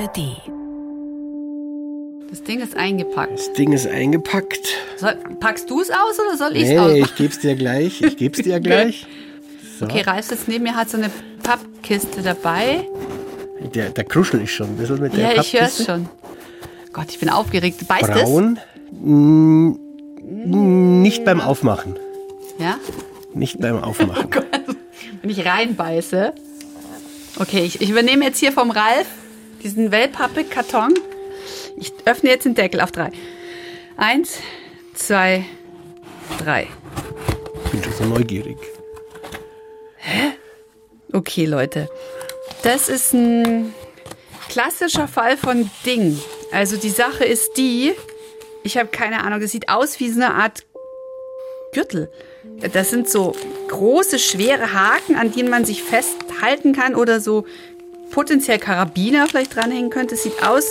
ARD. Das Ding ist eingepackt. Das Ding ist eingepackt. Soll, packst du es aus oder soll ich es Nee, aus? ich geb's dir gleich. Ich geb's dir gleich. So. Okay, Ralf sitzt neben mir, hat so eine Pappkiste dabei. Der, der kruschel ich schon ein bisschen mit Ja, der ich höre es Pappkiste. schon. Gott, ich bin aufgeregt. Beißt Braun. Nicht beim Aufmachen. Ja? Nicht beim Aufmachen. Wenn ich reinbeiße. Okay, ich, ich übernehme jetzt hier vom Ralf diesen Wellpappe-Karton. Ich öffne jetzt den Deckel auf drei. Eins, zwei, drei. Ich bin schon so neugierig. Okay, Leute. Das ist ein klassischer Fall von Ding. Also die Sache ist die, ich habe keine Ahnung, das sieht aus wie so eine Art Gürtel. Das sind so große, schwere Haken, an denen man sich festhalten kann oder so potenziell Karabiner vielleicht dranhängen könnte. Es sieht aus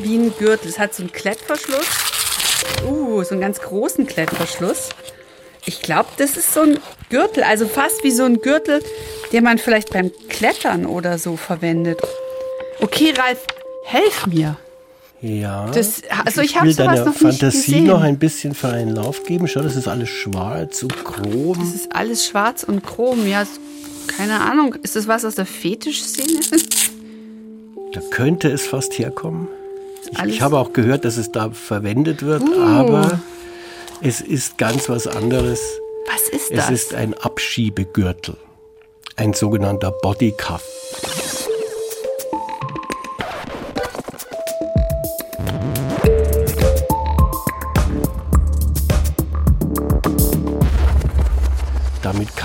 wie ein Gürtel. Es hat so einen Klettverschluss. Uh, so einen ganz großen Klettverschluss. Ich glaube, das ist so ein Gürtel, also fast wie so ein Gürtel, den man vielleicht beim Klettern oder so verwendet. Okay, Ralf, helf mir. Ja. Das- also ich hab will sowas deiner noch nicht Fantasie noch ein bisschen für einen Lauf geben. Schau, das ist alles schwarz und chrom. Das ist alles schwarz und chrom. Ja, keine Ahnung. Ist das was aus der Fetischszene? Da könnte es fast herkommen. Ich, ich habe auch gehört, dass es da verwendet wird, Uh. aber es ist ganz was anderes. Was ist Es das? ist ein Abschiebegürtel. Ein sogenannter Bodycuff.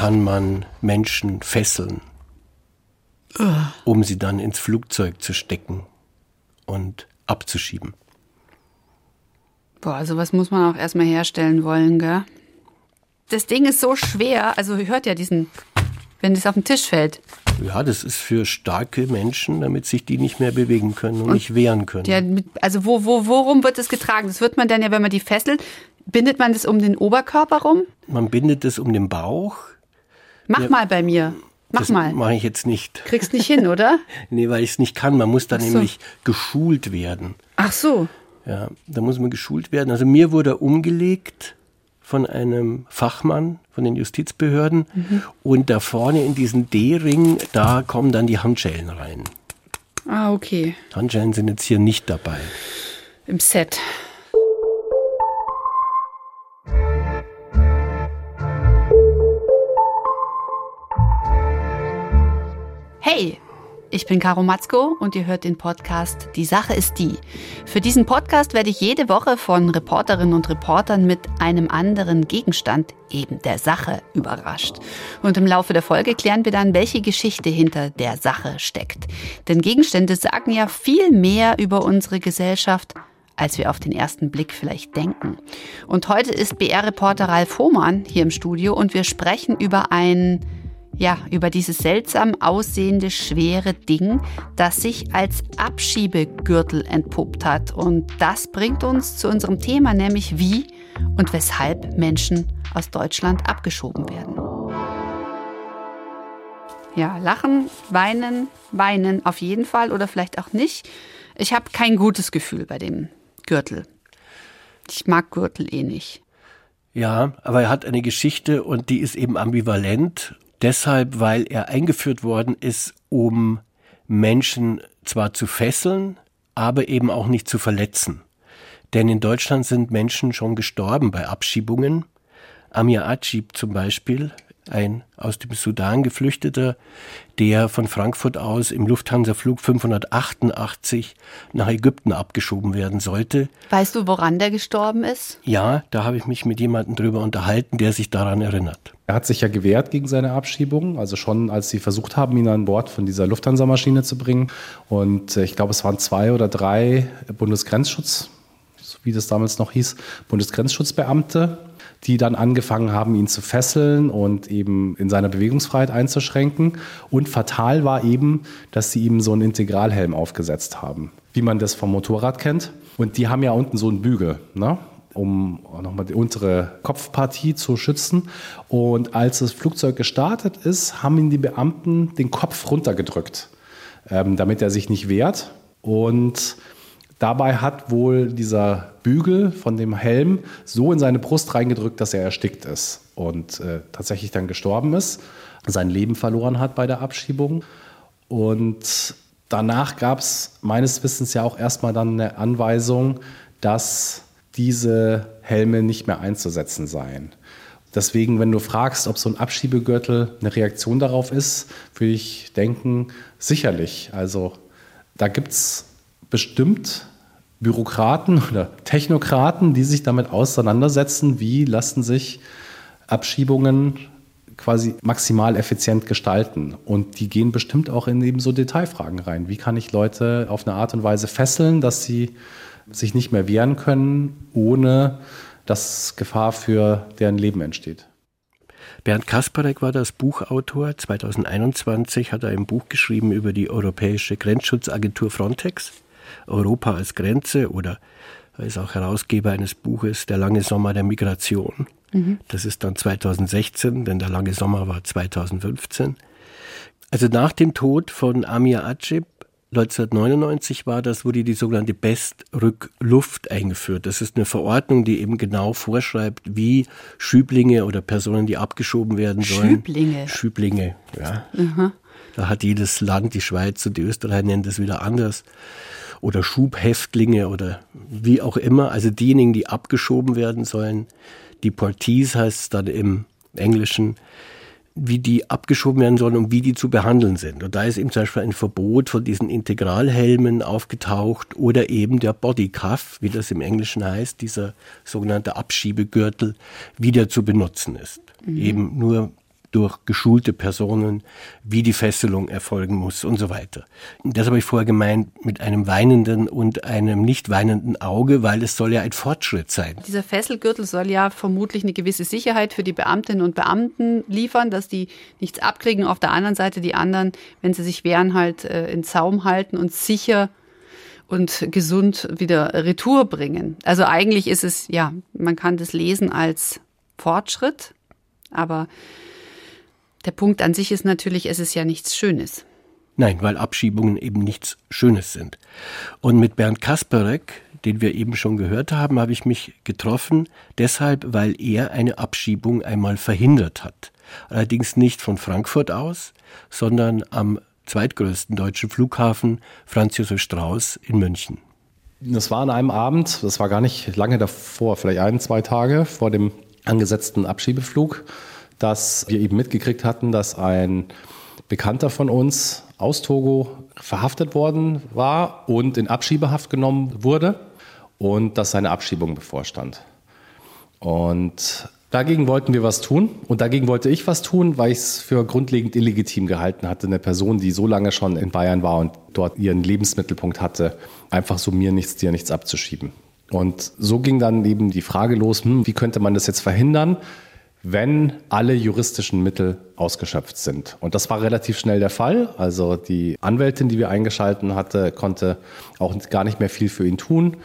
Kann man Menschen fesseln, um sie dann ins Flugzeug zu stecken und abzuschieben. Boah, sowas muss man auch erstmal herstellen wollen, gell? Das Ding ist so schwer. Also, ihr hört ja diesen, wenn es auf den Tisch fällt. Ja, das ist für starke Menschen, damit sich die nicht mehr bewegen können und, nicht wehren können. Mit, also, wo, wo, worum wird das getragen? Das wird man dann ja, wenn man die fesselt, bindet man das um den Oberkörper rum? Man bindet es um den Bauch. Mach mal bei mir. Mach das mal. mache ich jetzt nicht. Kriegst nicht hin, oder? Nee, weil ich es nicht kann. Man muss da so. nämlich geschult werden. Ach so. Ja, da muss man geschult werden. Also mir wurde er umgelegt von einem Fachmann von den Justizbehörden Mhm. und da vorne in diesen D-Ring, da kommen dann die Handschellen rein. Ah, okay. Handschellen sind jetzt hier nicht dabei. Im Set. Hey, ich bin Caro Matzko und ihr hört den Podcast Die Sache ist die. Für diesen Podcast werde ich jede Woche von Reporterinnen und Reportern mit einem anderen Gegenstand, eben der Sache, überrascht. Und im Laufe der Folge klären wir dann, welche Geschichte hinter der Sache steckt. Denn Gegenstände sagen ja viel mehr über unsere Gesellschaft, als wir auf den ersten Blick vielleicht denken. Und heute ist BR-Reporter Ralf Hohmann hier im Studio und wir sprechen über ein, ja, über dieses seltsam aussehende schwere Ding, das sich als Abschiebegürtel entpuppt hat. Und das bringt uns zu unserem Thema, nämlich wie und weshalb Menschen aus Deutschland abgeschoben werden. Ja, lachen, weinen, weinen auf jeden Fall oder vielleicht auch nicht. Ich habe kein gutes Gefühl bei dem Gürtel. Ich mag Gürtel eh nicht. Ja, aber er hat eine Geschichte und die ist eben ambivalent. Deshalb, weil er eingeführt worden ist, um Menschen zwar zu fesseln, aber eben auch nicht zu verletzen. Denn in Deutschland sind Menschen schon gestorben bei Abschiebungen. Amir Acib zum Beispiel, ein aus dem Sudan geflüchteter, der von Frankfurt aus im Lufthansa-Flug 588 nach Ägypten abgeschoben werden sollte. Weißt du, woran der gestorben ist? Ja, da habe ich mich mit jemandem drüber unterhalten, der sich daran erinnert. Er hat sich ja gewehrt gegen seine Abschiebung, also schon als sie versucht haben, ihn an Bord von dieser Lufthansa-Maschine zu bringen. Und äh, ich glaube, es waren zwei oder drei Bundesgrenzschutz, so wie das damals noch hieß, Bundesgrenzschutzbeamte, die dann angefangen haben, ihn zu fesseln und eben in seiner Bewegungsfreiheit einzuschränken. Und fatal war eben, dass sie ihm so einen Integralhelm aufgesetzt haben, wie man das vom Motorrad kennt. Und die haben ja unten so einen Bügel, ne? um nochmal die untere Kopfpartie zu schützen. Und als das Flugzeug gestartet ist, haben ihn die Beamten den Kopf runtergedrückt, ähm, damit er sich nicht wehrt. Und dabei hat wohl dieser Bügel von dem Helm so in seine Brust reingedrückt, dass er erstickt ist und äh, tatsächlich dann gestorben ist, sein Leben verloren hat bei der Abschiebung. Und danach gab es meines Wissens ja auch erstmal dann eine Anweisung, dass diese Helme nicht mehr einzusetzen seien. Deswegen, wenn du fragst, ob so ein Abschiebegürtel eine Reaktion darauf ist, würde ich denken, sicherlich. Also da gibt es bestimmt Bürokraten oder Technokraten, die sich damit auseinandersetzen, wie lassen sich Abschiebungen quasi maximal effizient gestalten. Und die gehen bestimmt auch in eben so Detailfragen rein. Wie kann ich Leute auf eine Art und Weise fesseln, dass sie sich nicht mehr wehren können, ohne dass Gefahr für deren Leben entsteht? Bernd Kasparek war das Buchautor. 2021 hat er ein Buch geschrieben über die Europäische Grenzschutzagentur Frontex. Europa als Grenze oder er ist auch Herausgeber eines Buches Der lange Sommer der Migration. Mhm. Das ist dann 2016, denn der lange Sommer war 2015. Also nach dem Tod von Amir Acib 1999 war das, wurde die sogenannte Bestrückluft eingeführt. Das ist eine Verordnung, die eben genau vorschreibt, wie Schüblinge oder Personen, die abgeschoben werden sollen. Schüblinge. Schüblinge, ja. Mhm. Da hat jedes Land, die Schweiz und die Österreich nennen das wieder anders. Oder Schubhäftlinge oder wie auch immer. Also diejenigen, die abgeschoben werden sollen. Die Portees heißt es dann im Englischen wie die abgeschoben werden sollen und wie die zu behandeln sind. Und da ist eben zum Beispiel ein Verbot von diesen Integralhelmen aufgetaucht oder eben der Bodycuff, wie das im Englischen heißt, dieser sogenannte Abschiebegürtel, wieder zu benutzen ist. Mhm. Eben nur durch geschulte Personen, wie die Fesselung erfolgen muss und so weiter. Das habe ich vorher gemeint mit einem weinenden und einem nicht weinenden Auge, weil es soll ja ein Fortschritt sein. Dieser Fesselgürtel soll ja vermutlich eine gewisse Sicherheit für die Beamtinnen und Beamten liefern, dass die nichts abkriegen. Auf der anderen Seite die anderen, wenn sie sich wehren, halt äh, in Zaum halten und sicher und gesund wieder Retour bringen. Also eigentlich ist es, ja, man kann das lesen als Fortschritt, aber der Punkt an sich ist natürlich, es ist ja nichts Schönes. Nein, weil Abschiebungen eben nichts Schönes sind. Und mit Bernd Kasperek, den wir eben schon gehört haben, habe ich mich getroffen, deshalb, weil er eine Abschiebung einmal verhindert hat. Allerdings nicht von Frankfurt aus, sondern am zweitgrößten deutschen Flughafen Franz Josef Strauß in München. Das war an einem Abend, das war gar nicht lange davor, vielleicht ein, zwei Tage vor dem angesetzten Abschiebeflug dass wir eben mitgekriegt hatten, dass ein Bekannter von uns aus Togo verhaftet worden war und in Abschiebehaft genommen wurde und dass seine Abschiebung bevorstand. Und dagegen wollten wir was tun und dagegen wollte ich was tun, weil ich es für grundlegend illegitim gehalten hatte, eine Person, die so lange schon in Bayern war und dort ihren Lebensmittelpunkt hatte, einfach so mir nichts, dir nichts abzuschieben. Und so ging dann eben die Frage los, hm, wie könnte man das jetzt verhindern? Wenn alle juristischen Mittel ausgeschöpft sind. Und das war relativ schnell der Fall. Also die Anwältin, die wir eingeschalten hatte, konnte auch gar nicht mehr viel für ihn tun.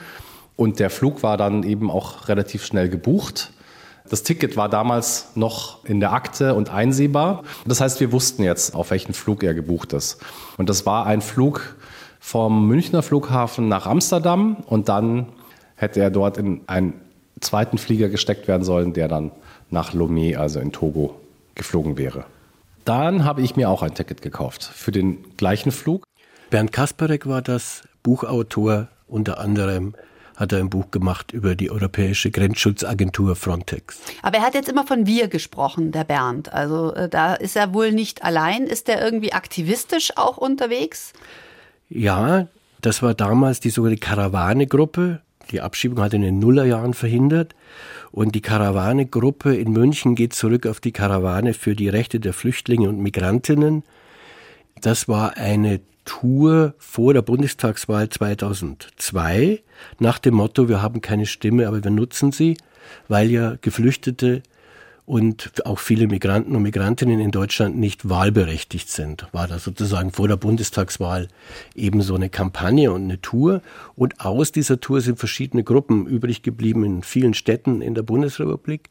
Und der Flug war dann eben auch relativ schnell gebucht. Das Ticket war damals noch in der Akte und einsehbar. Das heißt, wir wussten jetzt, auf welchen Flug er gebucht ist. Und das war ein Flug vom Münchner Flughafen nach Amsterdam und dann hätte er dort in einen zweiten Flieger gesteckt werden sollen, der dann nach Lomé, also in Togo, geflogen wäre. Dann habe ich mir auch ein Ticket gekauft für den gleichen Flug. Bernd Kasparek war das Buchautor, unter anderem hat er ein Buch gemacht über die Europäische Grenzschutzagentur Frontex. Aber er hat jetzt immer von wir gesprochen, der Bernd. Also äh, da ist er wohl nicht allein. Ist er irgendwie aktivistisch auch unterwegs? Ja, das war damals die sogenannte Karawane-Gruppe. Die Abschiebung hat in den Nullerjahren verhindert. Und die Karawane-Gruppe in München geht zurück auf die Karawane für die Rechte der Flüchtlinge und Migrantinnen. Das war eine Tour vor der Bundestagswahl 2002 nach dem Motto, wir haben keine Stimme, aber wir nutzen sie, weil ja Geflüchtete und auch viele Migranten und Migrantinnen in Deutschland nicht wahlberechtigt sind. War da sozusagen vor der Bundestagswahl eben so eine Kampagne und eine Tour. Und aus dieser Tour sind verschiedene Gruppen übrig geblieben in vielen Städten in der Bundesrepublik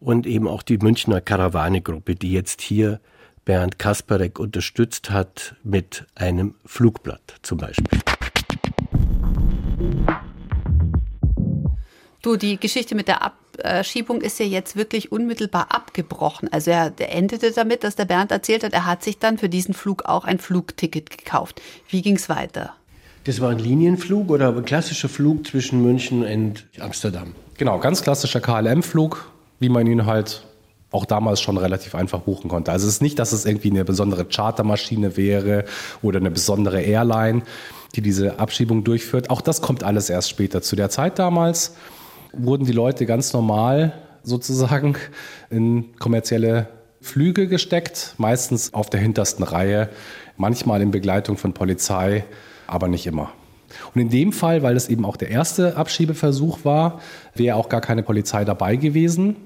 und eben auch die Münchner Karawane-Gruppe, die jetzt hier Bernd Kasparek unterstützt hat mit einem Flugblatt zum Beispiel. Du, die Geschichte mit der Abschiebung ist ja jetzt wirklich unmittelbar abgebrochen. Also er der endete damit, dass der Bernd erzählt hat, er hat sich dann für diesen Flug auch ein Flugticket gekauft. Wie ging es weiter? Das war ein Linienflug oder ein klassischer Flug zwischen München und Amsterdam. Genau, ganz klassischer KLM-Flug, wie man ihn halt auch damals schon relativ einfach buchen konnte. Also es ist nicht, dass es irgendwie eine besondere Chartermaschine wäre oder eine besondere Airline, die diese Abschiebung durchführt. Auch das kommt alles erst später. Zu der Zeit damals wurden die Leute ganz normal sozusagen in kommerzielle Flüge gesteckt, meistens auf der hintersten Reihe, manchmal in Begleitung von Polizei, aber nicht immer. Und in dem Fall, weil es eben auch der erste Abschiebeversuch war, wäre auch gar keine Polizei dabei gewesen.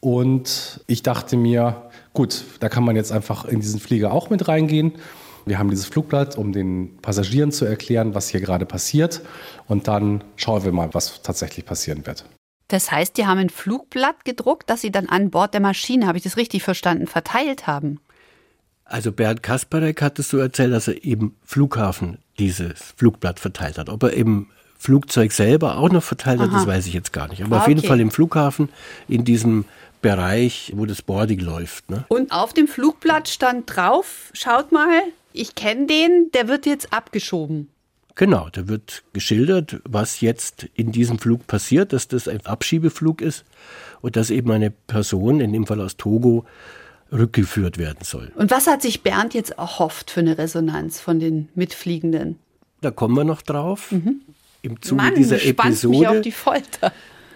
Und ich dachte mir, gut, da kann man jetzt einfach in diesen Flieger auch mit reingehen. Wir haben dieses Flugblatt, um den Passagieren zu erklären, was hier gerade passiert. Und dann schauen wir mal, was tatsächlich passieren wird. Das heißt, die haben ein Flugblatt gedruckt, das sie dann an Bord der Maschine, habe ich das richtig verstanden, verteilt haben. Also Bernd Kasparek hat es so erzählt, dass er eben Flughafen dieses Flugblatt verteilt hat. Ob er im Flugzeug selber auch noch verteilt hat, Aha. das weiß ich jetzt gar nicht. Aber ah, auf jeden Fall im Flughafen in diesem Bereich, wo das Boarding läuft. Ne? Und auf dem Flugblatt stand drauf, schaut mal, ich kenne den, der wird jetzt abgeschoben. Genau, da wird geschildert, was jetzt in diesem Flug passiert, dass das ein Abschiebeflug ist und dass eben eine Person, in dem Fall aus Togo, rückgeführt werden soll. Und was hat sich Bernd jetzt erhofft für eine Resonanz von den Mitfliegenden? Da kommen wir noch drauf. Mhm. Im Zuge Mann, dieser Episode. Mich auf die Folter.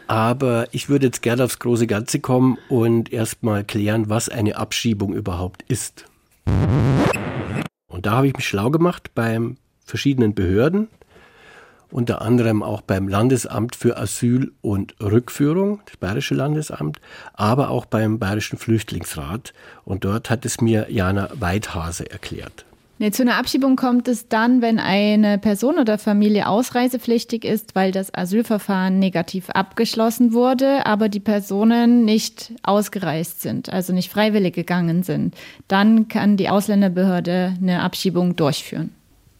Aber ich würde jetzt gerne aufs große Ganze kommen und erstmal klären, was eine Abschiebung überhaupt ist. Und da habe ich mich schlau gemacht beim verschiedenen Behörden, unter anderem auch beim Landesamt für Asyl und Rückführung, das Bayerische Landesamt, aber auch beim Bayerischen Flüchtlingsrat. Und dort hat es mir Jana Weidhase erklärt. Nee, zu einer Abschiebung kommt es dann, wenn eine Person oder Familie ausreisepflichtig ist, weil das Asylverfahren negativ abgeschlossen wurde, aber die Personen nicht ausgereist sind, also nicht freiwillig gegangen sind. Dann kann die Ausländerbehörde eine Abschiebung durchführen.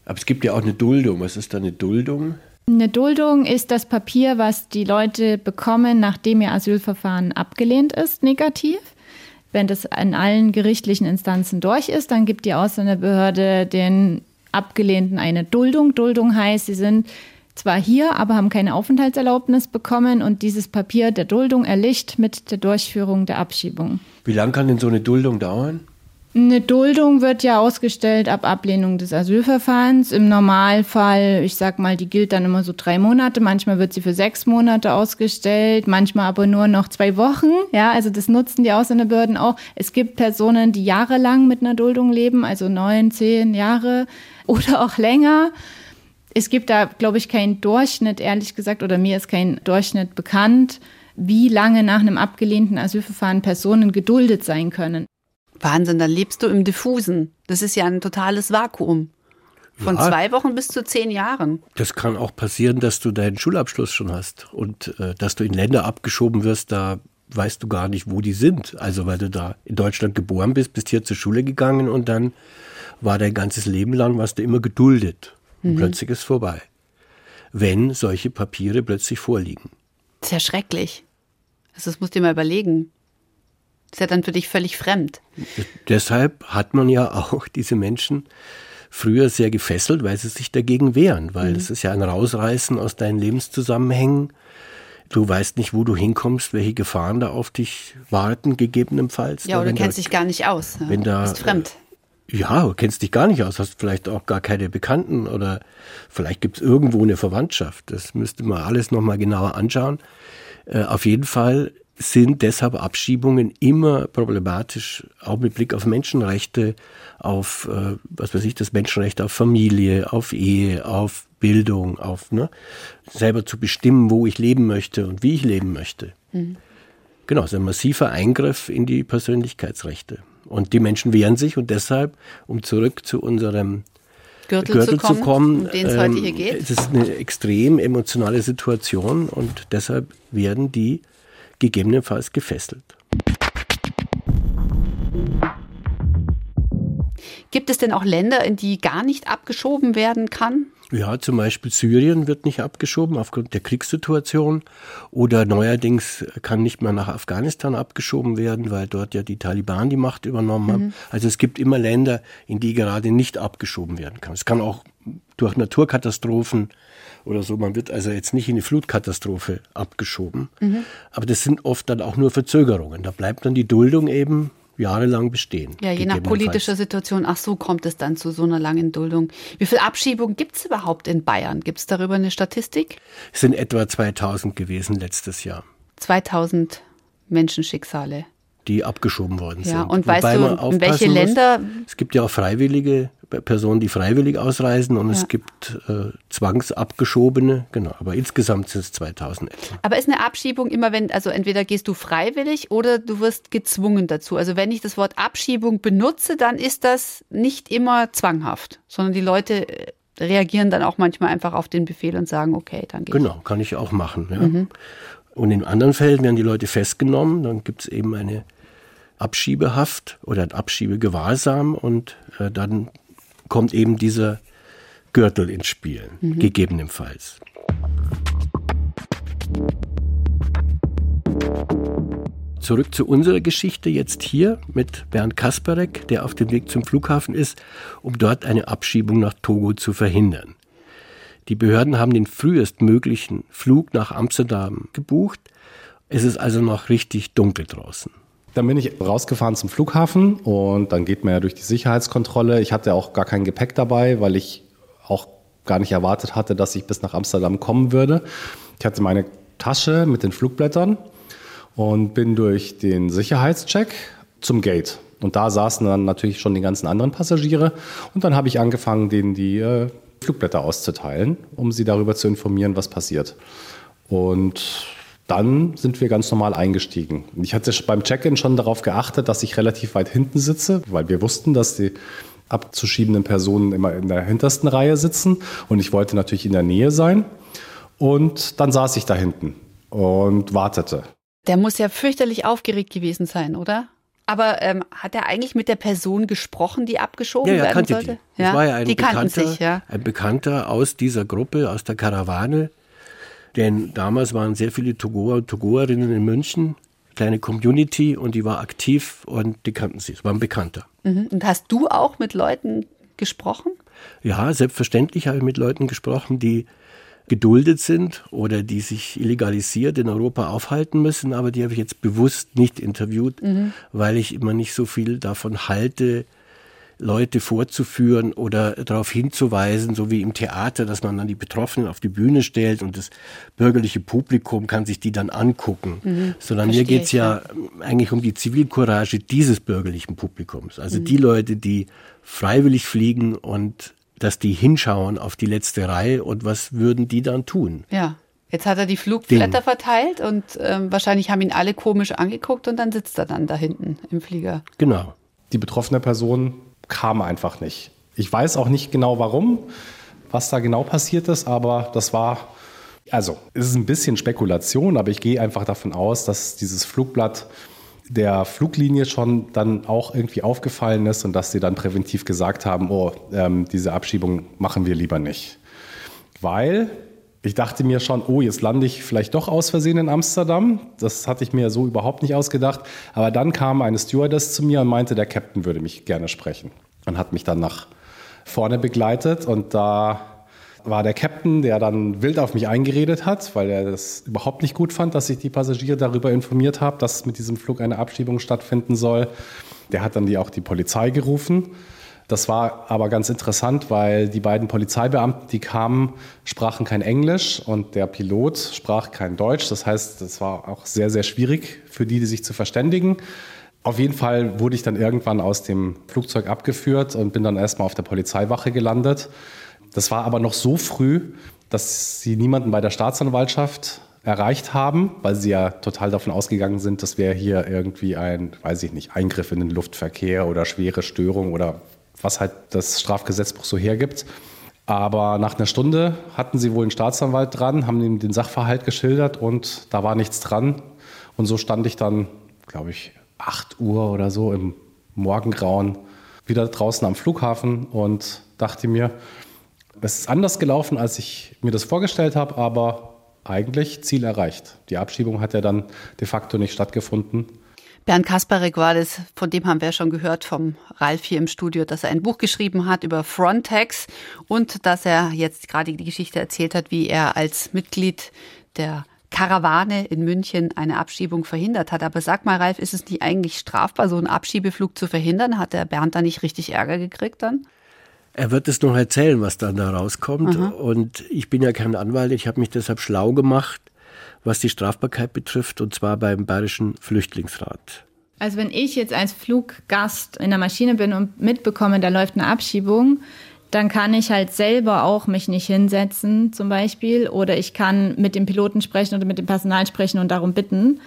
Aber es gibt ja auch eine Duldung. Was ist da eine Duldung? Eine Duldung ist das Papier, was die Leute bekommen, nachdem ihr Asylverfahren abgelehnt ist, negativ. Wenn das in allen gerichtlichen Instanzen durch ist, dann gibt die Ausländerbehörde den Abgelehnten eine Duldung. Duldung heißt, sie sind zwar hier, aber haben keine Aufenthaltserlaubnis bekommen und dieses Papier der Duldung erlicht mit der Durchführung der Abschiebung. Wie lange kann denn so eine Duldung dauern? Eine Duldung wird ja ausgestellt ab Ablehnung des Asylverfahrens. Im Normalfall, ich sag mal, die gilt dann immer so drei Monate. Manchmal wird sie für sechs Monate ausgestellt, manchmal aber nur noch zwei Wochen. Ja, also das nutzen die Ausländerbehörden auch. Es gibt Personen, die jahrelang mit einer Duldung leben, also neun, zehn Jahre oder auch länger. Es gibt da, glaube ich, keinen Durchschnitt, ehrlich gesagt, oder mir ist kein Durchschnitt bekannt, wie lange nach einem abgelehnten Asylverfahren Personen geduldet sein können. Wahnsinn, dann lebst du im Diffusen. Das ist ja ein totales Vakuum. Von ja, zwei Wochen bis zu zehn Jahren. Das kann auch passieren, dass du deinen Schulabschluss schon hast und äh, dass du in Länder abgeschoben wirst, da weißt du gar nicht, wo die sind. Also weil du da in Deutschland geboren bist, bist hier zur Schule gegangen und dann war dein ganzes Leben lang, warst du immer geduldet. Und mhm. plötzlich ist vorbei. Wenn solche Papiere plötzlich vorliegen. Sehr schrecklich. Also das musst du dir mal überlegen. Das ist ja dann für dich völlig fremd. Deshalb hat man ja auch diese Menschen früher sehr gefesselt, weil sie sich dagegen wehren, weil mhm. es ist ja ein Rausreißen aus deinen Lebenszusammenhängen. Du weißt nicht, wo du hinkommst, welche Gefahren da auf dich warten, gegebenenfalls. Ja, oder du kennst da, dich gar nicht aus. Ja. Wenn da, bist fremd. Ja, du kennst dich gar nicht aus, hast vielleicht auch gar keine Bekannten oder vielleicht gibt es irgendwo eine Verwandtschaft. Das müsste man alles nochmal genauer anschauen. Äh, auf jeden Fall sind deshalb Abschiebungen immer problematisch, auch mit Blick auf Menschenrechte, auf, äh, was weiß ich, das Menschenrecht auf Familie, auf Ehe, auf Bildung, auf ne, selber zu bestimmen, wo ich leben möchte und wie ich leben möchte. Mhm. Genau, es ist ein massiver Eingriff in die Persönlichkeitsrechte. Und die Menschen wehren sich und deshalb, um zurück zu unserem Gürtel, Gürtel zu kommen, zu kommen um den es heute hier ähm, geht. Es ist eine extrem emotionale Situation und deshalb werden die gegebenenfalls gefesselt. Gibt es denn auch Länder, in die gar nicht abgeschoben werden kann? Ja, zum Beispiel Syrien wird nicht abgeschoben aufgrund der Kriegssituation oder neuerdings kann nicht mehr nach Afghanistan abgeschoben werden, weil dort ja die Taliban die Macht übernommen mhm. haben. Also es gibt immer Länder, in die gerade nicht abgeschoben werden kann. Es kann auch durch Naturkatastrophen oder so, man wird also jetzt nicht in eine Flutkatastrophe abgeschoben, mhm. aber das sind oft dann auch nur Verzögerungen. Da bleibt dann die Duldung eben jahrelang bestehen. Ja, je nach politischer Situation. Ach so, kommt es dann zu so einer langen Duldung. Wie viele Abschiebungen gibt es überhaupt in Bayern? Gibt es darüber eine Statistik? Es sind etwa 2000 gewesen letztes Jahr. 2000 Menschenschicksale die abgeschoben worden sind. Ja, und weißt Wobei du, in welche Länder? Muss, es gibt ja auch freiwillige Personen, die freiwillig ausreisen und ja. es gibt äh, zwangsabgeschobene, genau, aber insgesamt sind es 2000 etwa. Aber ist eine Abschiebung immer, wenn, also entweder gehst du freiwillig oder du wirst gezwungen dazu. Also wenn ich das Wort Abschiebung benutze, dann ist das nicht immer zwanghaft, sondern die Leute äh, reagieren dann auch manchmal einfach auf den Befehl und sagen, okay, dann geht's. Genau, kann ich auch machen. Ja. Mhm. Und in anderen Fällen werden die Leute festgenommen, dann gibt es eben eine Abschiebehaft oder ein Abschiebegewahrsam und äh, dann kommt eben dieser Gürtel ins Spiel, mhm. gegebenenfalls. Zurück zu unserer Geschichte jetzt hier mit Bernd Kasparek, der auf dem Weg zum Flughafen ist, um dort eine Abschiebung nach Togo zu verhindern. Die Behörden haben den frühestmöglichen Flug nach Amsterdam gebucht. Es ist also noch richtig dunkel draußen. Dann bin ich rausgefahren zum Flughafen und dann geht man ja durch die Sicherheitskontrolle. Ich hatte auch gar kein Gepäck dabei, weil ich auch gar nicht erwartet hatte, dass ich bis nach Amsterdam kommen würde. Ich hatte meine Tasche mit den Flugblättern und bin durch den Sicherheitscheck zum Gate. Und da saßen dann natürlich schon die ganzen anderen Passagiere. Und dann habe ich angefangen, denen die äh, Flugblätter auszuteilen, um sie darüber zu informieren, was passiert. Und dann sind wir ganz normal eingestiegen. Ich hatte beim Check-in schon darauf geachtet, dass ich relativ weit hinten sitze, weil wir wussten, dass die abzuschiebenden Personen immer in der hintersten Reihe sitzen und ich wollte natürlich in der Nähe sein. Und dann saß ich da hinten und wartete. Der muss ja fürchterlich aufgeregt gewesen sein, oder? Aber ähm, hat er eigentlich mit der Person gesprochen, die abgeschoben ja, ja, werden sollte? Die. Das war ja ein, die Bekannter, sich, ja. ein Bekannter aus dieser Gruppe, aus der Karawane, denn damals waren sehr viele Togoer und Togoerinnen in München, kleine Community und die war aktiv und die kannten sie. Es war ein Bekannter. Mhm. Und hast du auch mit Leuten gesprochen? Ja, selbstverständlich habe ich mit Leuten gesprochen, die geduldet sind oder die sich illegalisiert in Europa aufhalten müssen, aber die habe ich jetzt bewusst nicht interviewt, mhm. weil ich immer nicht so viel davon halte, Leute vorzuführen oder darauf hinzuweisen, so wie im Theater, dass man dann die Betroffenen auf die Bühne stellt und das bürgerliche Publikum kann sich die dann angucken. Mhm, Sondern mir geht es ja, ja eigentlich um die Zivilcourage dieses bürgerlichen Publikums. Also mhm. die Leute, die freiwillig fliegen und dass die hinschauen auf die letzte Reihe und was würden die dann tun? Ja. Jetzt hat er die Flugblätter Den. verteilt und ähm, wahrscheinlich haben ihn alle komisch angeguckt und dann sitzt er dann da hinten im Flieger. Genau. Die betroffene Person kam einfach nicht. Ich weiß auch nicht genau warum, was da genau passiert ist, aber das war, also es ist ein bisschen Spekulation, aber ich gehe einfach davon aus, dass dieses Flugblatt der Fluglinie schon dann auch irgendwie aufgefallen ist und dass sie dann präventiv gesagt haben, oh, ähm, diese Abschiebung machen wir lieber nicht. Weil ich dachte mir schon, oh, jetzt lande ich vielleicht doch aus Versehen in Amsterdam. Das hatte ich mir so überhaupt nicht ausgedacht. Aber dann kam eine Stewardess zu mir und meinte, der Captain würde mich gerne sprechen. Und hat mich dann nach vorne begleitet. Und da war der Captain, der dann wild auf mich eingeredet hat, weil er das überhaupt nicht gut fand, dass ich die Passagiere darüber informiert habe, dass mit diesem Flug eine Abschiebung stattfinden soll. Der hat dann die, auch die Polizei gerufen. Das war aber ganz interessant, weil die beiden Polizeibeamten, die kamen, sprachen kein Englisch und der Pilot sprach kein Deutsch. Das heißt, es war auch sehr, sehr schwierig für die, die sich zu verständigen. Auf jeden Fall wurde ich dann irgendwann aus dem Flugzeug abgeführt und bin dann erstmal auf der Polizeiwache gelandet. Das war aber noch so früh, dass sie niemanden bei der Staatsanwaltschaft erreicht haben, weil sie ja total davon ausgegangen sind, das wäre hier irgendwie ein, weiß ich nicht, Eingriff in den Luftverkehr oder schwere Störung oder was halt das Strafgesetzbuch so hergibt. Aber nach einer Stunde hatten sie wohl einen Staatsanwalt dran, haben ihm den Sachverhalt geschildert und da war nichts dran. Und so stand ich dann, glaube ich, 8 Uhr oder so im Morgengrauen wieder draußen am Flughafen und dachte mir, es ist anders gelaufen, als ich mir das vorgestellt habe, aber eigentlich Ziel erreicht. Die Abschiebung hat ja dann de facto nicht stattgefunden. Bernd Kasparek war das, von dem haben wir schon gehört vom Ralf hier im Studio, dass er ein Buch geschrieben hat über Frontex und dass er jetzt gerade die Geschichte erzählt hat, wie er als Mitglied der Karawane in München eine Abschiebung verhindert hat. Aber sag mal, Ralf, ist es nicht eigentlich strafbar, so einen Abschiebeflug zu verhindern? Hat der Bernd da nicht richtig Ärger gekriegt dann? Er wird es noch erzählen, was dann da rauskommt. Aha. Und ich bin ja kein Anwalt, ich habe mich deshalb schlau gemacht, was die Strafbarkeit betrifft, und zwar beim Bayerischen Flüchtlingsrat. Also wenn ich jetzt als Fluggast in der Maschine bin und mitbekomme, da läuft eine Abschiebung, dann kann ich halt selber auch mich nicht hinsetzen zum Beispiel oder ich kann mit dem Piloten sprechen oder mit dem Personal sprechen und darum bitten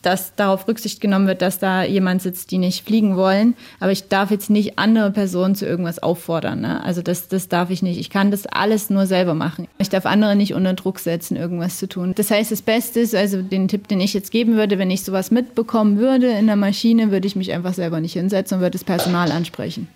dass darauf Rücksicht genommen wird, dass da jemand sitzt, die nicht fliegen wollen. Aber ich darf jetzt nicht andere Personen zu irgendwas auffordern. Ne? Also das, das darf ich nicht. Ich kann das alles nur selber machen. Ich darf andere nicht unter Druck setzen, irgendwas zu tun. Das heißt, das Beste ist, also den Tipp, den ich jetzt geben würde, wenn ich sowas mitbekommen würde in der Maschine, würde ich mich einfach selber nicht hinsetzen und würde das Personal ansprechen.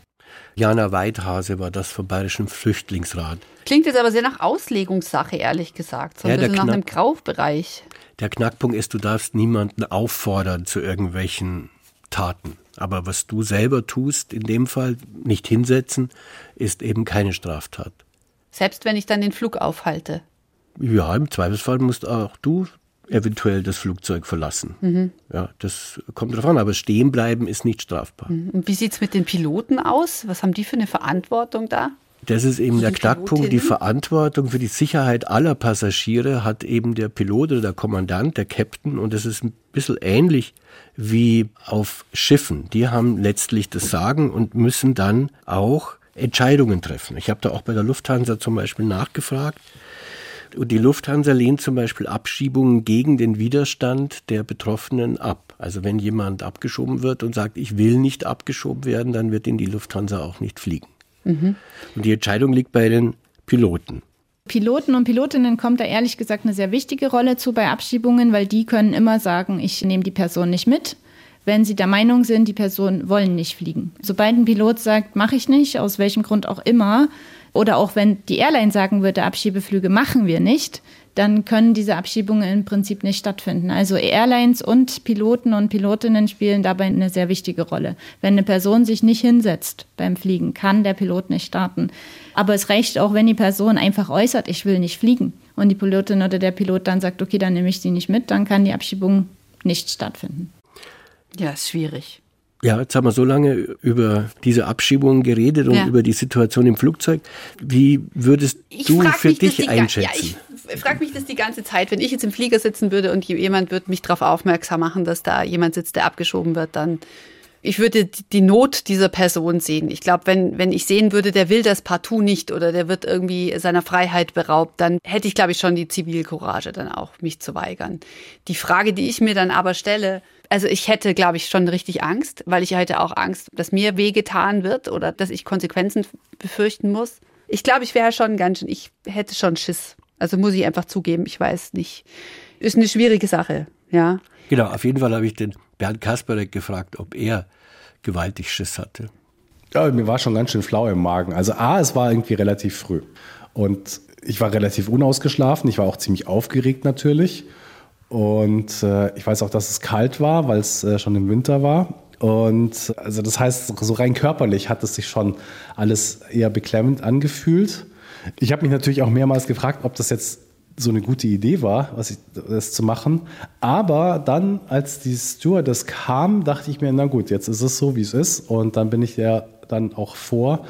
Jana Weidhase war das vom Bayerischen Flüchtlingsrat. Klingt jetzt aber sehr nach Auslegungssache, ehrlich gesagt. So ein ja, bisschen nach einem Graubereich. Der Knackpunkt ist, du darfst niemanden auffordern zu irgendwelchen Taten. Aber was du selber tust, in dem Fall nicht hinsetzen, ist eben keine Straftat. Selbst wenn ich dann den Flug aufhalte? Ja, im Zweifelsfall musst auch du eventuell das Flugzeug verlassen. Mhm. Ja, das kommt darauf an, aber stehen bleiben ist nicht strafbar. Mhm. Und wie sieht es mit den Piloten aus? Was haben die für eine Verantwortung da? Das ist eben der Knackpunkt. Die Verantwortung für die Sicherheit aller Passagiere hat eben der Pilot oder der Kommandant, der Captain. Und das ist ein bisschen ähnlich wie auf Schiffen. Die haben letztlich das Sagen und müssen dann auch Entscheidungen treffen. Ich habe da auch bei der Lufthansa zum Beispiel nachgefragt. Und die Lufthansa lehnt zum Beispiel Abschiebungen gegen den Widerstand der Betroffenen ab. Also wenn jemand abgeschoben wird und sagt, ich will nicht abgeschoben werden, dann wird ihn die Lufthansa auch nicht fliegen. Mhm. Und die Entscheidung liegt bei den Piloten. Piloten und Pilotinnen kommt da ehrlich gesagt eine sehr wichtige Rolle zu bei Abschiebungen, weil die können immer sagen, ich nehme die Person nicht mit, wenn sie der Meinung sind, die Person wollen nicht fliegen. Sobald ein Pilot sagt, mache ich nicht, aus welchem Grund auch immer, oder auch wenn die Airline sagen würde, Abschiebeflüge machen wir nicht, dann können diese Abschiebungen im Prinzip nicht stattfinden. Also Airlines und Piloten und Pilotinnen spielen dabei eine sehr wichtige Rolle. Wenn eine Person sich nicht hinsetzt beim Fliegen, kann der Pilot nicht starten. Aber es reicht auch, wenn die Person einfach äußert, ich will nicht fliegen. Und die Pilotin oder der Pilot dann sagt, okay, dann nehme ich sie nicht mit, dann kann die Abschiebung nicht stattfinden. Ja, ist schwierig. Ja, jetzt haben wir so lange über diese Abschiebungen geredet und ja. über die Situation im Flugzeug. Wie würdest ich du für dich einschätzen? Ja, ich frage mich das die ganze Zeit. Wenn ich jetzt im Flieger sitzen würde und jemand würde mich darauf aufmerksam machen, dass da jemand sitzt, der abgeschoben wird, dann ich würde die Not dieser Person sehen. Ich glaube, wenn, wenn ich sehen würde, der will das partout nicht oder der wird irgendwie seiner Freiheit beraubt, dann hätte ich, glaube ich, schon die Zivilcourage, dann auch mich zu weigern. Die Frage, die ich mir dann aber stelle, also ich hätte, glaube ich, schon richtig Angst, weil ich hätte auch Angst, dass mir wehgetan wird oder dass ich Konsequenzen befürchten muss. Ich glaube, ich wäre schon ganz schön, ich hätte schon Schiss. Also muss ich einfach zugeben, ich weiß nicht. Ist eine schwierige Sache, ja. Genau, auf jeden Fall habe ich den Bernd Kasperek gefragt, ob er gewaltig Schiss hatte. Ja, mir war schon ganz schön flau im Magen. Also A, es war irgendwie relativ früh. Und ich war relativ unausgeschlafen. Ich war auch ziemlich aufgeregt natürlich. Und äh, ich weiß auch, dass es kalt war, weil es äh, schon im Winter war. Und also das heißt, so rein körperlich hat es sich schon alles eher beklemmend angefühlt. Ich habe mich natürlich auch mehrmals gefragt, ob das jetzt so eine gute Idee war, was ich, das zu machen. Aber dann, als die Stewardess kam, dachte ich mir, na gut, jetzt ist es so, wie es ist. Und dann bin ich ja dann auch vor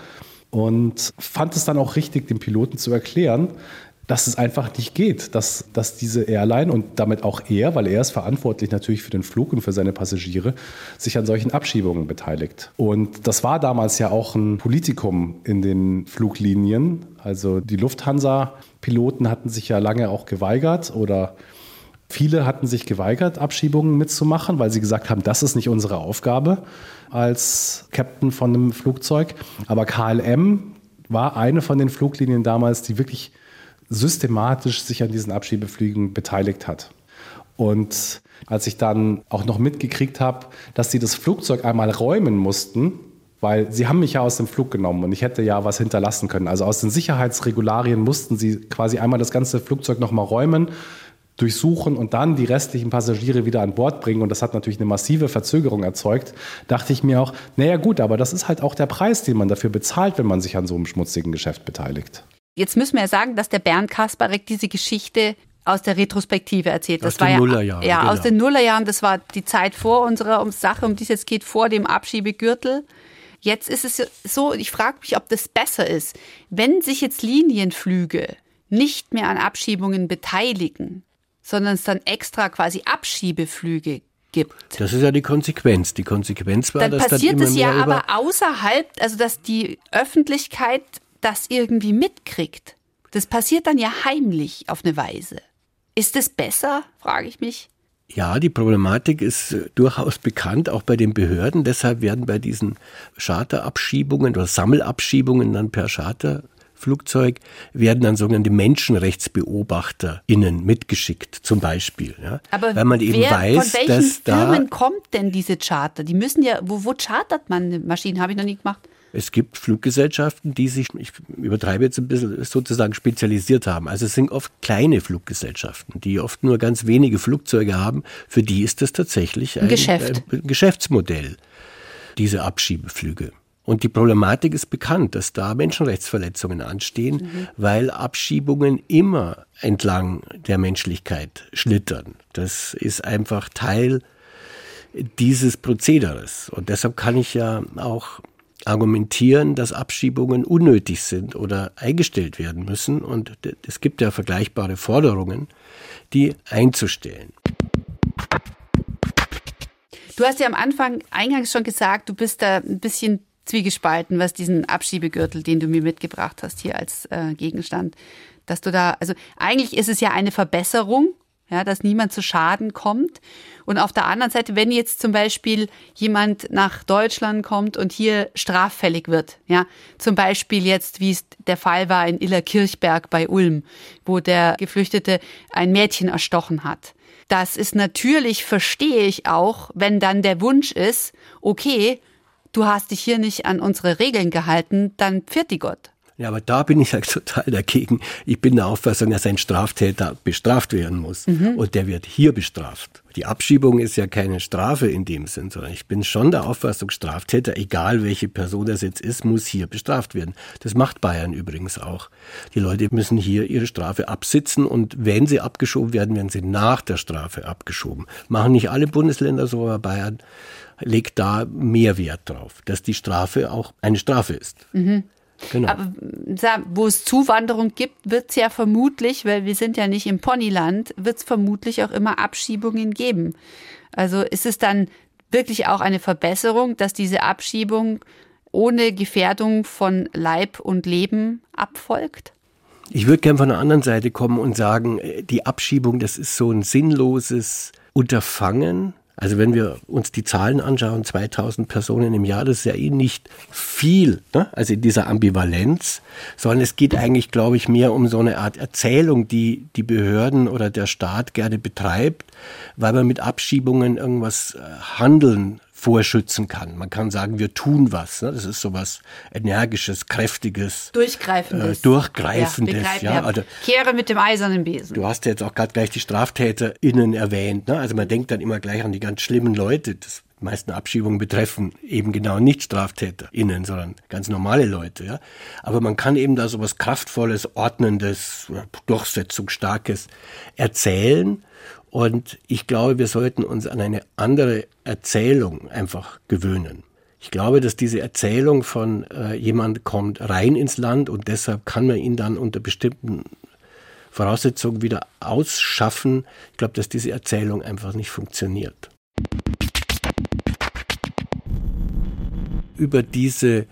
und fand es dann auch richtig, dem Piloten zu erklären, dass es einfach nicht geht, dass, dass diese Airline und damit auch er, weil er ist verantwortlich natürlich für den Flug und für seine Passagiere, sich an solchen Abschiebungen beteiligt. Und das war damals ja auch ein Politikum in den Fluglinien. Also die Lufthansa-Piloten hatten sich ja lange auch geweigert oder Viele hatten sich geweigert, Abschiebungen mitzumachen, weil sie gesagt haben, das ist nicht unsere Aufgabe als Captain von einem Flugzeug. Aber KLM war eine von den Fluglinien damals, die wirklich systematisch sich an diesen Abschiebeflügen beteiligt hat. Und als ich dann auch noch mitgekriegt habe, dass sie das Flugzeug einmal räumen mussten, weil sie haben mich ja aus dem Flug genommen und ich hätte ja was hinterlassen können. Also aus den Sicherheitsregularien mussten sie quasi einmal das ganze Flugzeug nochmal räumen, durchsuchen und dann die restlichen Passagiere wieder an Bord bringen. Und das hat natürlich eine massive Verzögerung erzeugt. Dachte ich mir auch, naja gut, aber das ist halt auch der Preis, den man dafür bezahlt, wenn man sich an so einem schmutzigen Geschäft beteiligt. Jetzt müssen wir ja sagen, dass der Bernd Kasparek diese Geschichte aus der Retrospektive erzählt. Das aus den Nullerjahren. Ja, genau. aus den Nullerjahren. Das war die Zeit vor unserer Sache, um die es jetzt geht, vor dem Abschiebegürtel. Jetzt ist es so, ich frage mich, ob das besser ist. Wenn sich jetzt Linienflüge nicht mehr an Abschiebungen beteiligen, sondern es dann extra quasi Abschiebeflüge gibt. Das ist ja die Konsequenz. Die Konsequenz war, dann dass passiert dann immer es ja aber außerhalb, also dass die Öffentlichkeit das irgendwie mitkriegt. Das passiert dann ja heimlich auf eine Weise. Ist es besser, frage ich mich. Ja, die Problematik ist äh, durchaus bekannt, auch bei den Behörden. Deshalb werden bei diesen Charterabschiebungen oder Sammelabschiebungen dann per Charter Flugzeug werden dann sogenannte MenschenrechtsbeobachterInnen mitgeschickt, zum Beispiel. Ja? Aber Weil man eben wer, weiß, von welchen dass Firmen da kommt denn diese Charter? Die müssen ja, wo, wo chartert man Maschinen? Habe ich noch nie gemacht. Es gibt Fluggesellschaften, die sich, ich übertreibe jetzt ein bisschen, sozusagen spezialisiert haben. Also es sind oft kleine Fluggesellschaften, die oft nur ganz wenige Flugzeuge haben. Für die ist das tatsächlich ein, Geschäft. ein Geschäftsmodell, diese Abschiebeflüge. Und die Problematik ist bekannt, dass da Menschenrechtsverletzungen anstehen, Mhm. weil Abschiebungen immer entlang der Menschlichkeit schlittern. Das ist einfach Teil dieses Prozederes. Und deshalb kann ich ja auch argumentieren, dass Abschiebungen unnötig sind oder eingestellt werden müssen. Und es gibt ja vergleichbare Forderungen, die einzustellen. Du hast ja am Anfang eingangs schon gesagt, du bist da ein bisschen zwiegespalten, was diesen Abschiebegürtel, den du mir mitgebracht hast hier als äh, Gegenstand, dass du da, also eigentlich ist es ja eine Verbesserung, ja, dass niemand zu Schaden kommt. Und auf der anderen Seite, wenn jetzt zum Beispiel jemand nach Deutschland kommt und hier straffällig wird, ja, zum Beispiel jetzt, wie es der Fall war in Illerkirchberg bei Ulm, wo der Geflüchtete ein Mädchen erstochen hat. Das ist natürlich, verstehe ich auch, wenn dann der Wunsch ist, okay, du hast dich hier nicht an unsere Regeln gehalten, dann pfiat die Gott. Ja, aber da bin ich ja total dagegen. Ich bin der Auffassung, dass ein Straftäter bestraft werden muss. Und der wird hier bestraft. Die Abschiebung ist ja keine Strafe in dem Sinn, sondern ich bin schon der Auffassung, Straftäter, egal welche Person das jetzt ist, muss hier bestraft werden. Das macht Bayern übrigens auch. Die Leute müssen hier ihre Strafe absitzen und wenn sie abgeschoben werden, werden sie nach der Strafe abgeschoben. Machen nicht alle Bundesländer so, aber Bayern legt da mehr Wert drauf, dass die Strafe auch eine Strafe ist. Genau. Aber sa- wo es Zuwanderung gibt, wird es ja vermutlich, weil wir sind ja nicht im Ponyland, wird es vermutlich auch immer Abschiebungen geben. Also ist es dann wirklich auch eine Verbesserung, dass diese Abschiebung ohne Gefährdung von Leib und Leben abfolgt? Ich würde gern von der anderen Seite kommen und sagen, äh, die Abschiebung, das ist so ein sinnloses Unterfangen. Also wenn wir uns die Zahlen anschauen, 2000 Personen im Jahr, das ist ja eh nicht viel, ne? also in dieser Ambivalenz, sondern es geht eigentlich, glaube ich, mehr um so eine Art Erzählung, die die Behörden oder der Staat gerne betreibt, weil man mit Abschiebungen irgendwas äh, handeln vorschützen kann. Man kann sagen, wir tun was. Ne? Das ist sowas energisches, kräftiges, Durchgreifendes. Äh, durchgreifendes, Ja, ja, also- Kehre mit dem eisernen Besen. Du hast ja jetzt auch gerade gleich die StraftäterInnen erwähnt. Ne? Also man denkt dann immer gleich an die ganz schlimmen Leute. Das die meisten Abschiebungen betreffen eben genau nicht StraftäterInnen, sondern ganz normale Leute. Ja? Aber man kann eben da so was Kraftvolles, Ordnendes, Durchsetzungsstarkes erzählen. Und ich glaube, wir sollten uns an eine andere Erzählung einfach gewöhnen. Ich glaube, dass diese Erzählung von äh, jemand kommt rein ins Land und deshalb kann man ihn dann unter bestimmten Voraussetzungen wieder ausschaffen. Ich glaube, dass diese Erzählung einfach nicht funktioniert. Über diese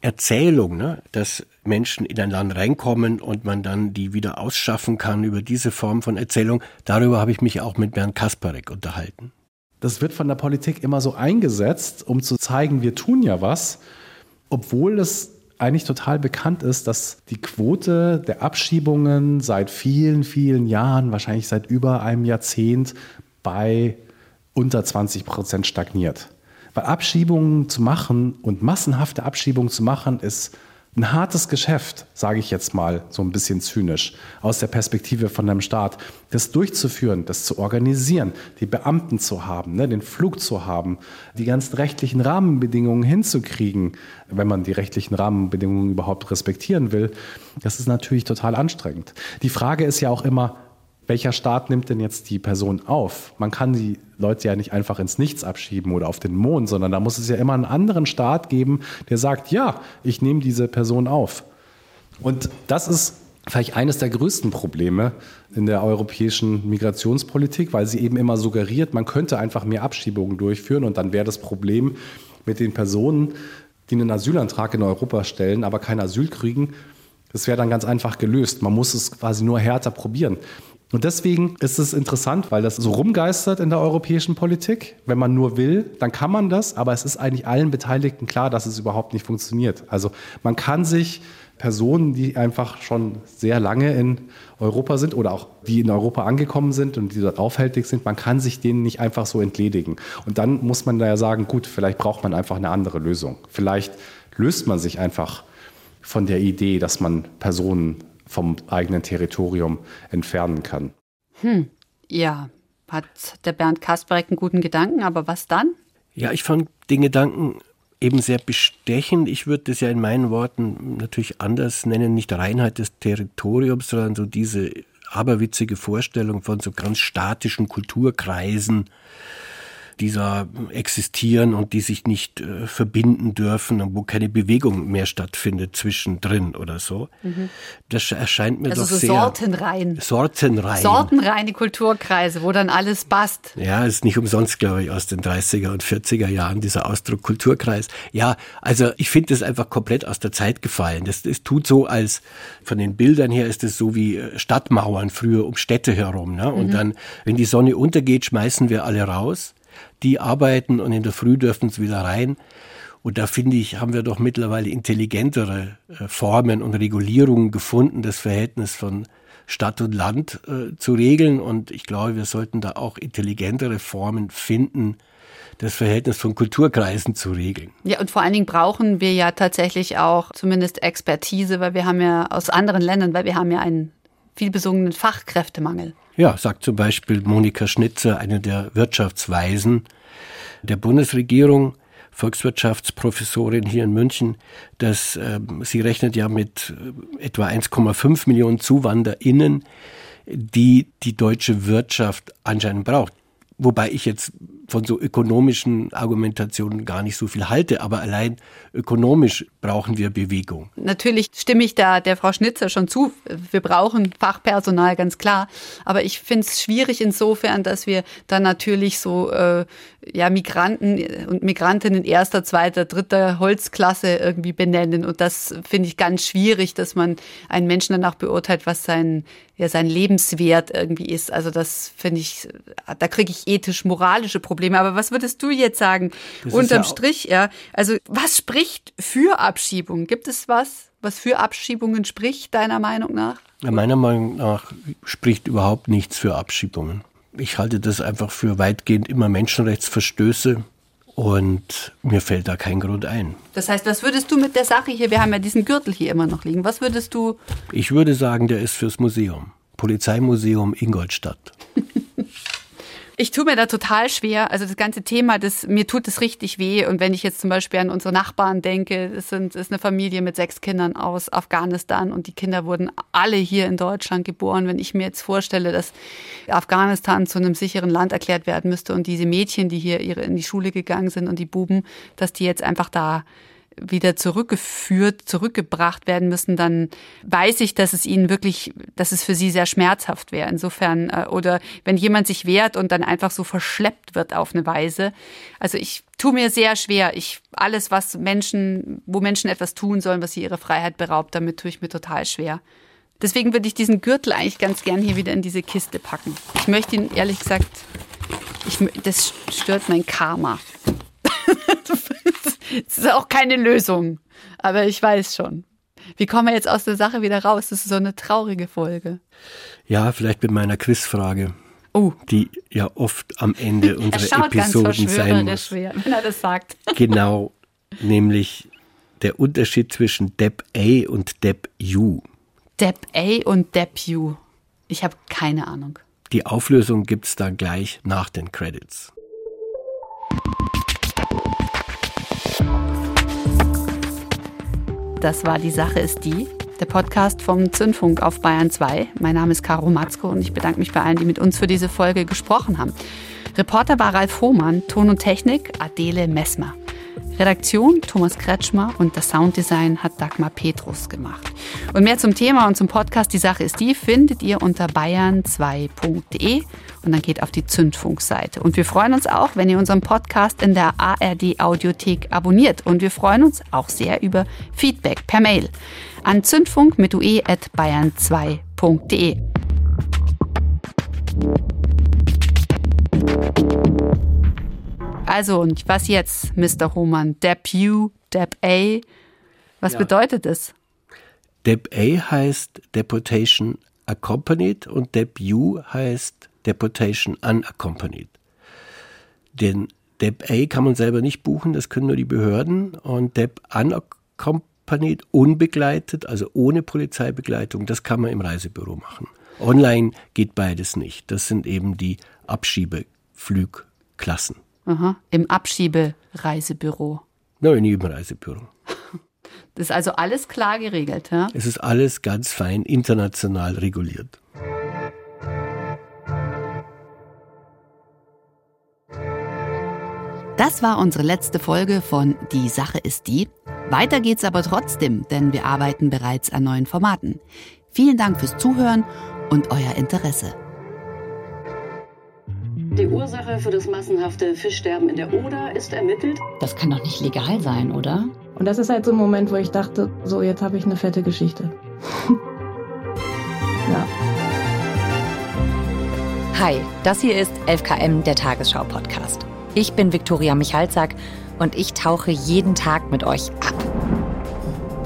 Erzählung, ne, dass Menschen in ein Land reinkommen und man dann die wieder ausschaffen kann, über diese Form von Erzählung, darüber habe ich mich auch mit Bernd Kasparek unterhalten. Das wird von der Politik immer so eingesetzt, um zu zeigen, wir tun ja was, obwohl es eigentlich total bekannt ist, dass die Quote der Abschiebungen seit vielen, vielen Jahren, wahrscheinlich seit über einem Jahrzehnt, bei unter 20 Prozent stagniert. Weil Abschiebungen zu machen und massenhafte Abschiebungen zu machen, ist ein hartes Geschäft, sage ich jetzt mal so ein bisschen zynisch, aus der Perspektive von einem Staat, das durchzuführen, das zu organisieren, die Beamten zu haben, ne, den Flug zu haben, die ganzen rechtlichen Rahmenbedingungen hinzukriegen, wenn man die rechtlichen Rahmenbedingungen überhaupt respektieren will, das ist natürlich total anstrengend. Die Frage ist ja auch immer, welcher Staat nimmt denn jetzt die Person auf? Man kann die Leute ja nicht einfach ins Nichts abschieben oder auf den Mond, sondern da muss es ja immer einen anderen Staat geben, der sagt, ja, ich nehme diese Person auf. Und das ist vielleicht eines der größten Probleme in der europäischen Migrationspolitik, weil sie eben immer suggeriert, man könnte einfach mehr Abschiebungen durchführen und dann wäre das Problem mit den Personen, die einen Asylantrag in Europa stellen, aber kein Asyl kriegen, das wäre dann ganz einfach gelöst. Man muss es quasi nur härter probieren. Und deswegen ist es interessant, weil das so rumgeistert in der europäischen Politik. Wenn man nur will, dann kann man das, aber es ist eigentlich allen Beteiligten klar, dass es überhaupt nicht funktioniert. Also man kann sich Personen, die einfach schon sehr lange in Europa sind oder auch die in Europa angekommen sind und die dort aufhältig sind, man kann sich denen nicht einfach so entledigen. Und dann muss man da ja sagen, gut, vielleicht braucht man einfach eine andere Lösung. Vielleicht löst man sich einfach von der Idee, dass man Personen vom eigenen Territorium entfernen kann. Hm, ja, hat der Bernd Kasperek einen guten Gedanken, aber was dann? Ja, ich fand den Gedanken eben sehr bestechend. Ich würde das ja in meinen Worten natürlich anders nennen, nicht Reinheit des Territoriums, sondern so diese aberwitzige Vorstellung von so ganz statischen Kulturkreisen, die da existieren und die sich nicht äh, verbinden dürfen und wo keine Bewegung mehr stattfindet zwischendrin oder so. Mhm. Das erscheint mir also doch so sehr... Sortenrein. Sortenrein. Sortenreine Kulturkreise, wo dann alles passt. Ja, ist nicht umsonst, glaube ich, aus den 30er und 40er Jahren, dieser Ausdruck Kulturkreis. Ja, also ich finde das einfach komplett aus der Zeit gefallen. Das, das tut so, als von den Bildern her ist es so wie äh, Stadtmauern früher um Städte herum. Ne? Und mhm. dann, wenn die Sonne untergeht, schmeißen wir alle raus die arbeiten und in der Früh dürfen sie wieder rein. Und da finde ich, haben wir doch mittlerweile intelligentere äh, Formen und Regulierungen gefunden, das Verhältnis von Stadt und Land äh, zu regeln. Und ich glaube, wir sollten da auch intelligentere Formen finden, das Verhältnis von Kulturkreisen zu regeln. Ja, und vor allen Dingen brauchen wir ja tatsächlich auch zumindest Expertise, weil wir haben ja aus anderen Ländern, weil wir haben ja einen vielbesungenen Fachkräftemangel. Ja, sagt zum Beispiel Monika Schnitzer, eine der Wirtschaftsweisen der Bundesregierung, Volkswirtschaftsprofessorin hier in München, dass äh, sie rechnet ja mit äh, etwa 1,5 Millionen ZuwanderInnen, die die deutsche Wirtschaft anscheinend braucht. Wobei ich jetzt von so ökonomischen Argumentationen gar nicht so viel halte, aber allein ökonomisch brauchen wir Bewegung. Natürlich stimme ich da der Frau Schnitzer schon zu. Wir brauchen Fachpersonal, ganz klar. Aber ich finde es schwierig insofern, dass wir dann natürlich so äh, ja, Migranten und Migrantinnen erster, zweiter, dritter Holzklasse irgendwie benennen. Und das finde ich ganz schwierig, dass man einen Menschen danach beurteilt, was sein, ja, sein Lebenswert irgendwie ist. Also das finde ich, da kriege ich ethisch-moralische Probleme. Aber was würdest du jetzt sagen? Das Unterm ja Strich, ja. Also was spricht für Abschiebungen? Gibt es was, was für Abschiebungen spricht, deiner Meinung nach? Ja, meiner Meinung nach spricht überhaupt nichts für Abschiebungen. Ich halte das einfach für weitgehend immer Menschenrechtsverstöße und mir fällt da kein Grund ein. Das heißt, was würdest du mit der Sache hier, wir haben ja diesen Gürtel hier immer noch liegen, was würdest du? Ich würde sagen, der ist fürs Museum. Polizeimuseum Ingolstadt. Ich tue mir da total schwer. Also das ganze Thema, das, mir tut es richtig weh. Und wenn ich jetzt zum Beispiel an unsere Nachbarn denke, es sind, ist eine Familie mit sechs Kindern aus Afghanistan und die Kinder wurden alle hier in Deutschland geboren. Wenn ich mir jetzt vorstelle, dass Afghanistan zu einem sicheren Land erklärt werden müsste und diese Mädchen, die hier ihre, in die Schule gegangen sind und die Buben, dass die jetzt einfach da wieder zurückgeführt, zurückgebracht werden müssen, dann weiß ich, dass es ihnen wirklich, dass es für sie sehr schmerzhaft wäre. Insofern, äh, oder wenn jemand sich wehrt und dann einfach so verschleppt wird auf eine Weise. Also ich tue mir sehr schwer. Ich, alles, was Menschen, wo Menschen etwas tun sollen, was sie ihre Freiheit beraubt, damit tue ich mir total schwer. Deswegen würde ich diesen Gürtel eigentlich ganz gern hier wieder in diese Kiste packen. Ich möchte ihn ehrlich gesagt, ich, das stört mein Karma. Es ist auch keine Lösung. Aber ich weiß schon. Wie kommen wir jetzt aus der Sache wieder raus? Das ist so eine traurige Folge. Ja, vielleicht mit meiner Quizfrage. oh. die ja oft am Ende unserer Episoden sein muss. wenn er das sagt. Genau, nämlich der Unterschied zwischen Deb A und Deb U. Deb A und Deb U. Ich habe keine Ahnung. Die Auflösung gibt es dann gleich nach den Credits. Das war die Sache ist die, der Podcast vom Zündfunk auf Bayern 2. Mein Name ist Caro Matzko und ich bedanke mich bei allen, die mit uns für diese Folge gesprochen haben. Reporter war Ralf Hohmann, Ton und Technik Adele Messmer. Redaktion Thomas Kretschmer und das Sounddesign hat Dagmar Petrus gemacht. Und mehr zum Thema und zum Podcast Die Sache ist die findet ihr unter bayern2.de und dann geht auf die Zündfunkseite. Und wir freuen uns auch, wenn ihr unseren Podcast in der ARD Audiothek abonniert und wir freuen uns auch sehr über Feedback per Mail an zündfunk mit ue at bayern2.de. Also, und was jetzt, Mr. Hohmann? Deb U, Deb A? Was ja. bedeutet es? Deb A heißt Deportation Accompanied und Deb U heißt Deportation Unaccompanied. Den Deb A kann man selber nicht buchen, das können nur die Behörden. Und Deb Unaccompanied, unbegleitet, also ohne Polizeibegleitung, das kann man im Reisebüro machen. Online geht beides nicht. Das sind eben die Abschiebeflugklassen. Aha, Im Abschiebereisebüro. Nein, im Reisebüro. Das ist also alles klar geregelt, ja? Es ist alles ganz fein international reguliert. Das war unsere letzte Folge von Die Sache ist die. Weiter geht's aber trotzdem, denn wir arbeiten bereits an neuen Formaten. Vielen Dank fürs Zuhören und euer Interesse. Die Ursache für das massenhafte Fischsterben in der Oder ist ermittelt. Das kann doch nicht legal sein, oder? Und das ist halt so ein Moment, wo ich dachte, so jetzt habe ich eine fette Geschichte. ja. Hi, das hier ist 11KM, der Tagesschau-Podcast. Ich bin Viktoria Michalzack und ich tauche jeden Tag mit euch ab.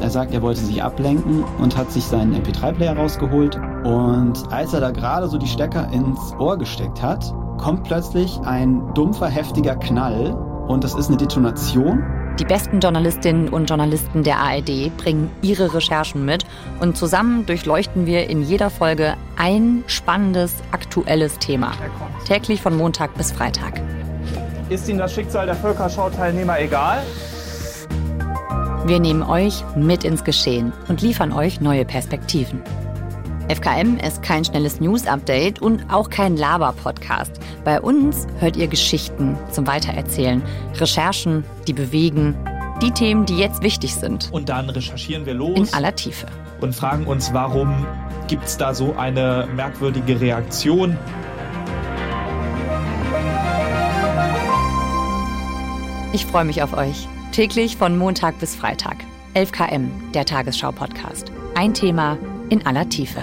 Er sagt, er wollte sich ablenken und hat sich seinen MP3-Player rausgeholt. Und als er da gerade so die Stecker ins Ohr gesteckt hat, kommt plötzlich ein dumpfer, heftiger Knall und das ist eine Detonation. Die besten Journalistinnen und Journalisten der ARD bringen ihre Recherchen mit und zusammen durchleuchten wir in jeder Folge ein spannendes, aktuelles Thema. Täglich von Montag bis Freitag. Ist Ihnen das Schicksal der Völkerschau-Teilnehmer egal? Wir nehmen euch mit ins Geschehen und liefern euch neue Perspektiven. FKM ist kein schnelles News-Update und auch kein Laber-Podcast. Bei uns hört ihr Geschichten zum Weitererzählen, Recherchen, die bewegen, die Themen, die jetzt wichtig sind. Und dann recherchieren wir los. In aller Tiefe. Und fragen uns, warum gibt es da so eine merkwürdige Reaktion? Ich freue mich auf euch. Täglich von Montag bis Freitag. 11 km, der Tagesschau-Podcast. Ein Thema in aller Tiefe.